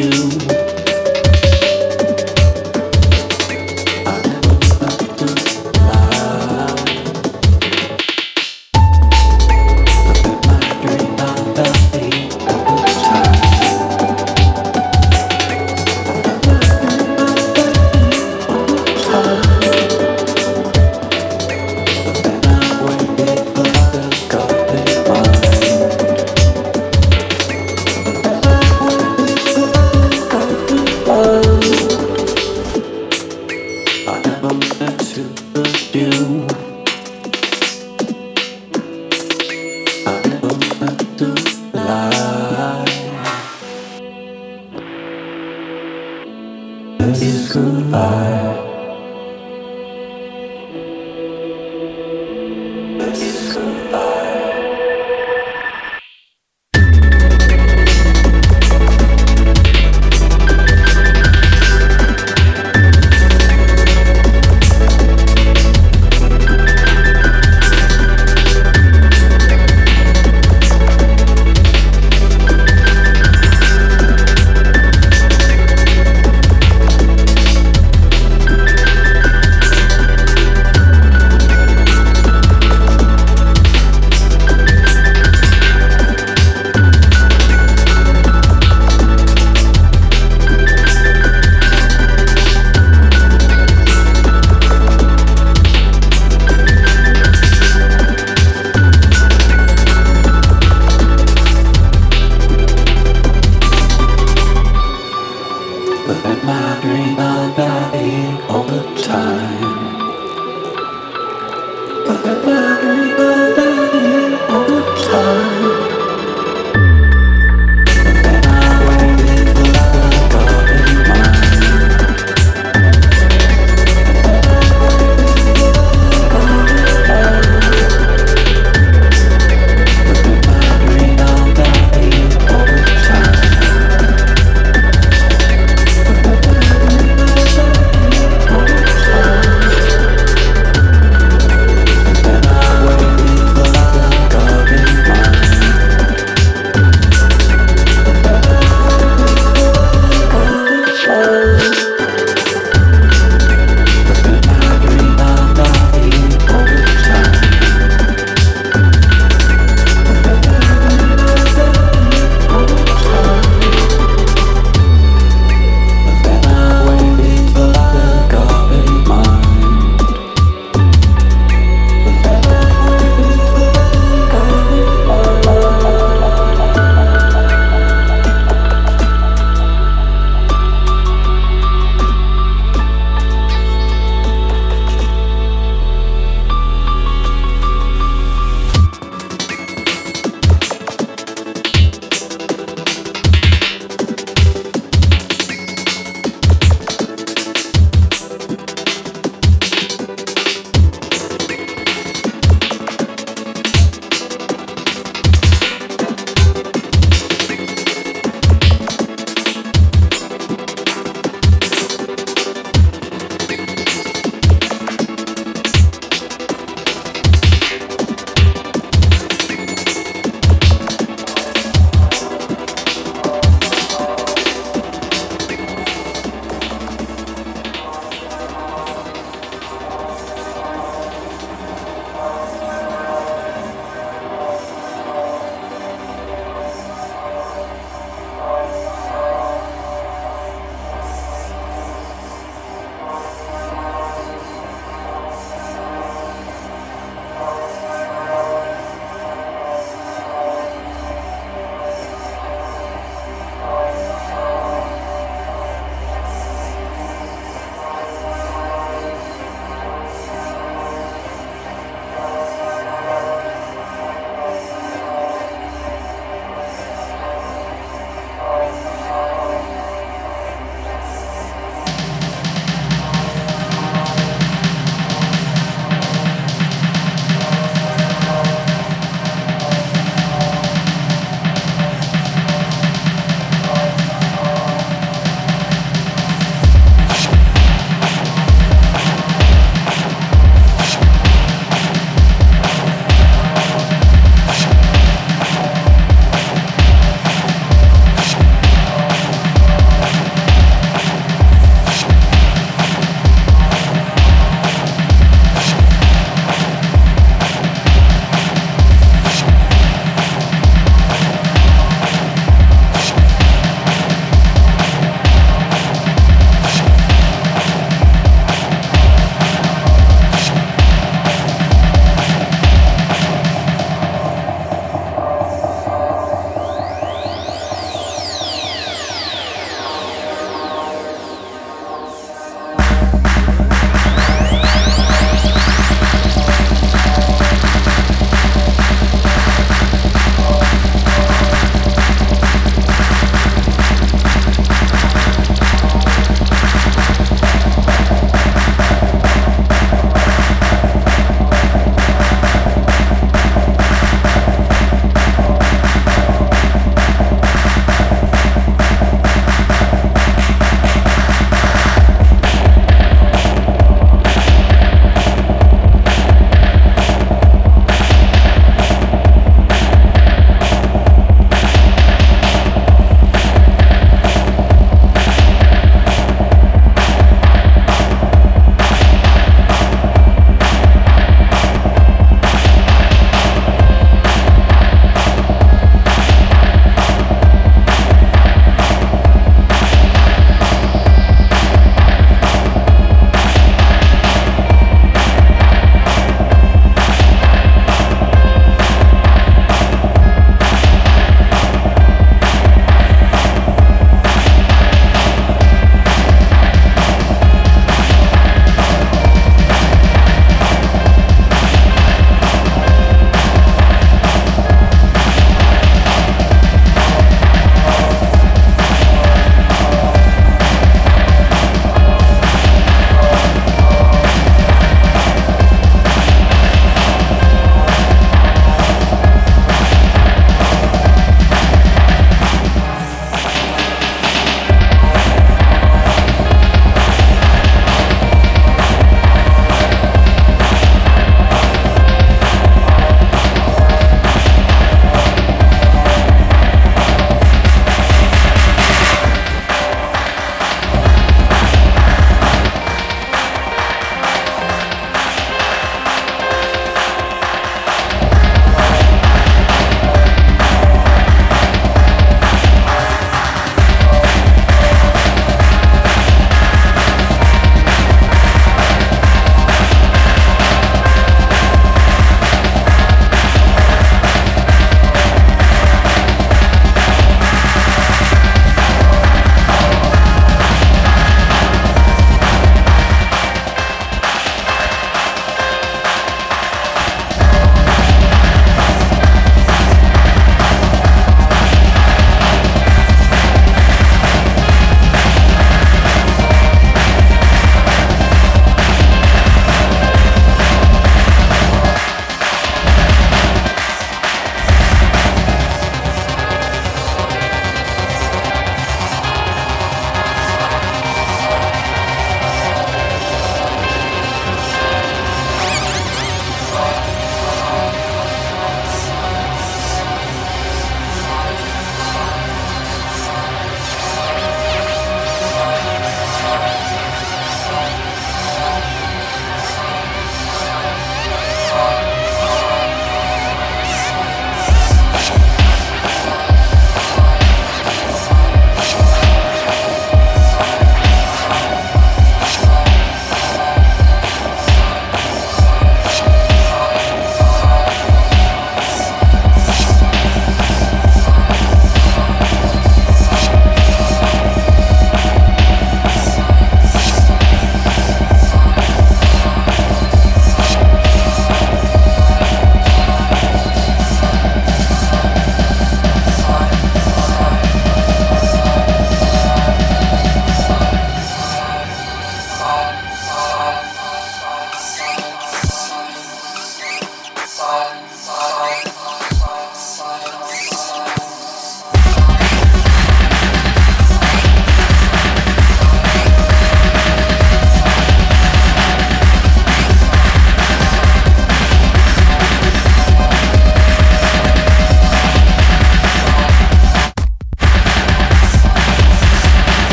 do.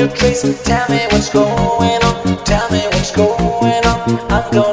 your trace. Tell me what's going on. Tell me what's going on. I'm going.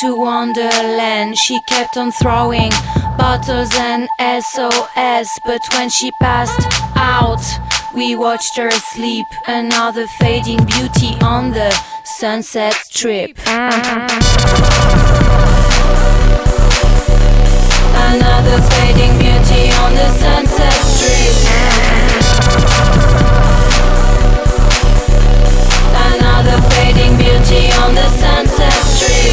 to Wonderland. She kept on throwing bottles and SOS, but when she passed out, we watched her sleep. Another fading beauty on the sunset strip. Another fading beauty on the sunset strip. Another fading beauty on the sunset strip.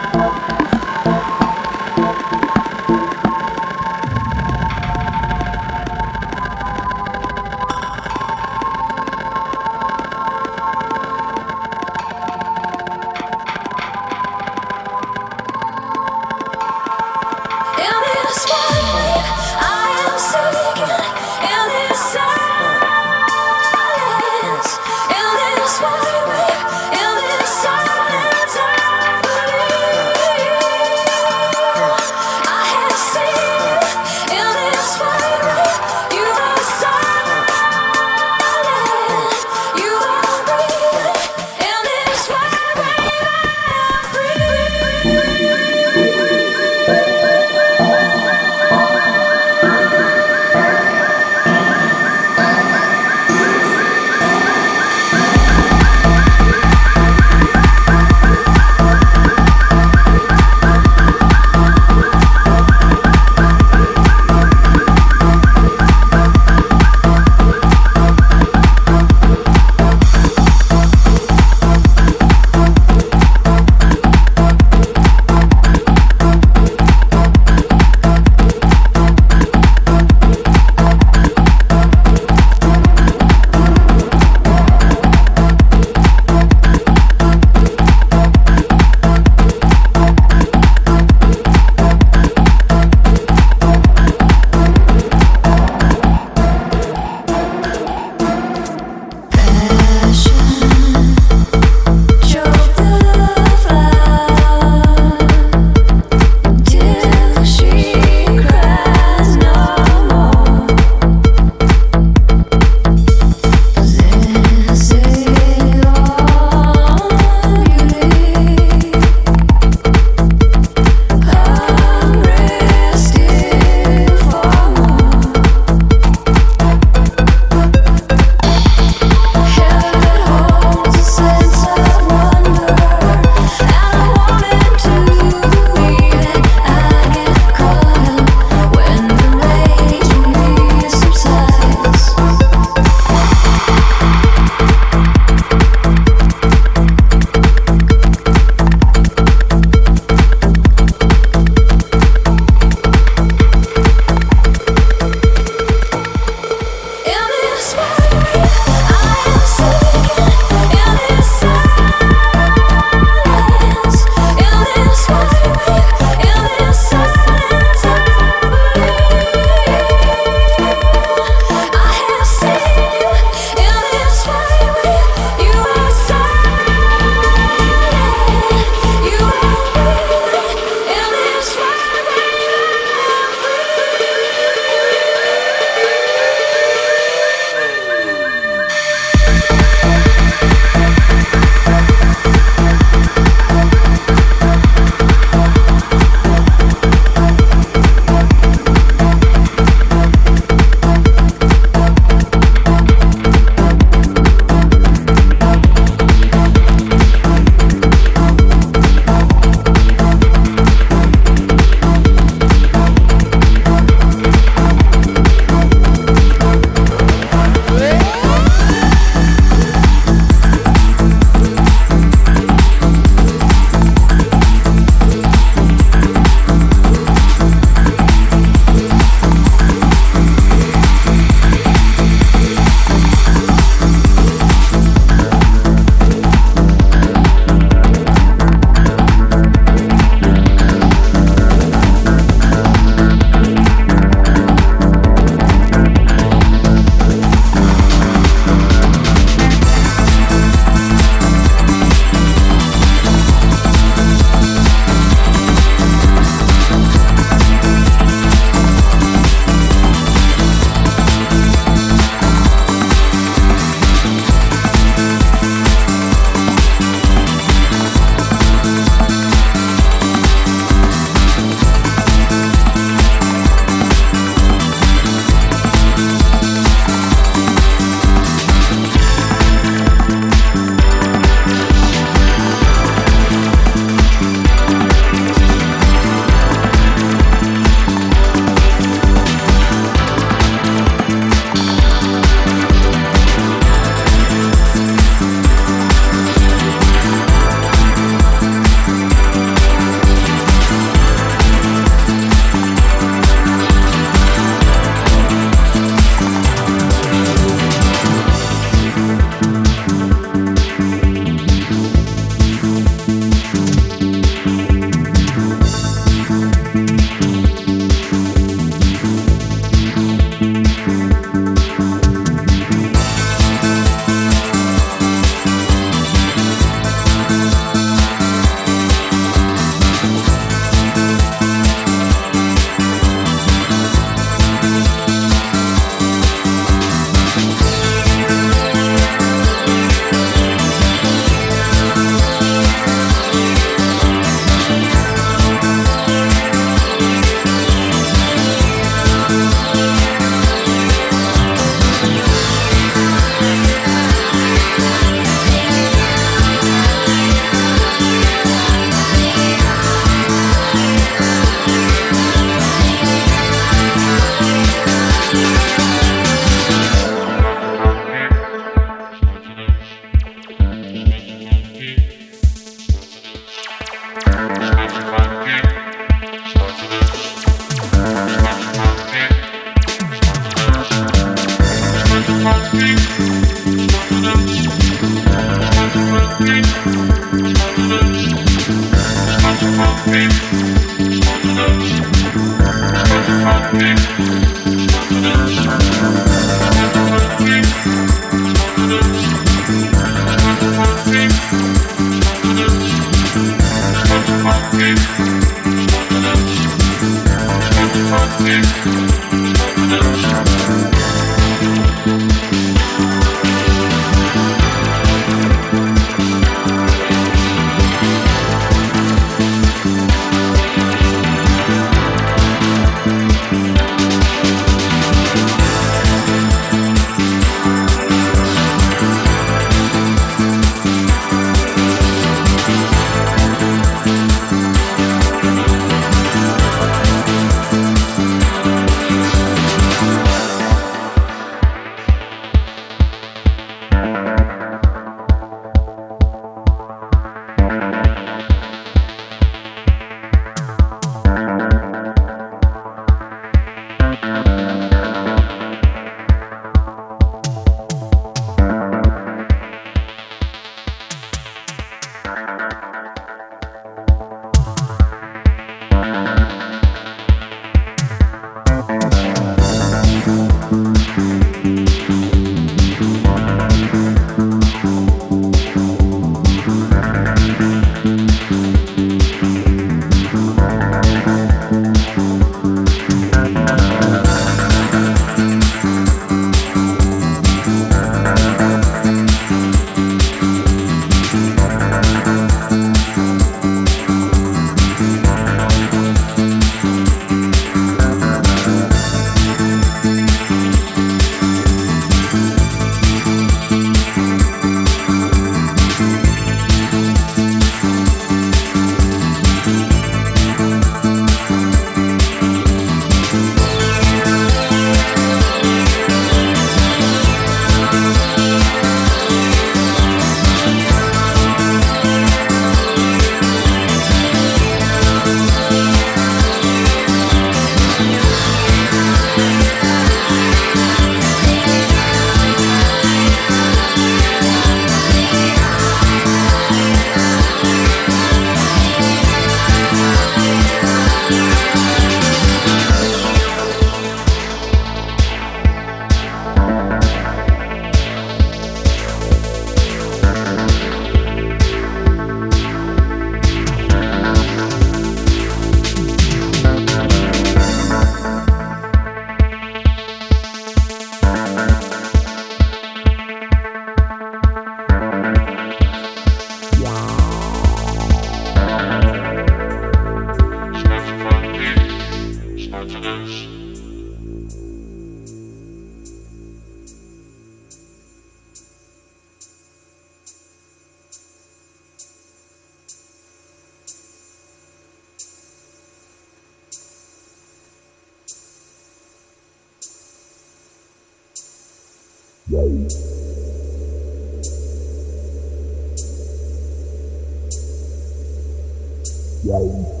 Wow.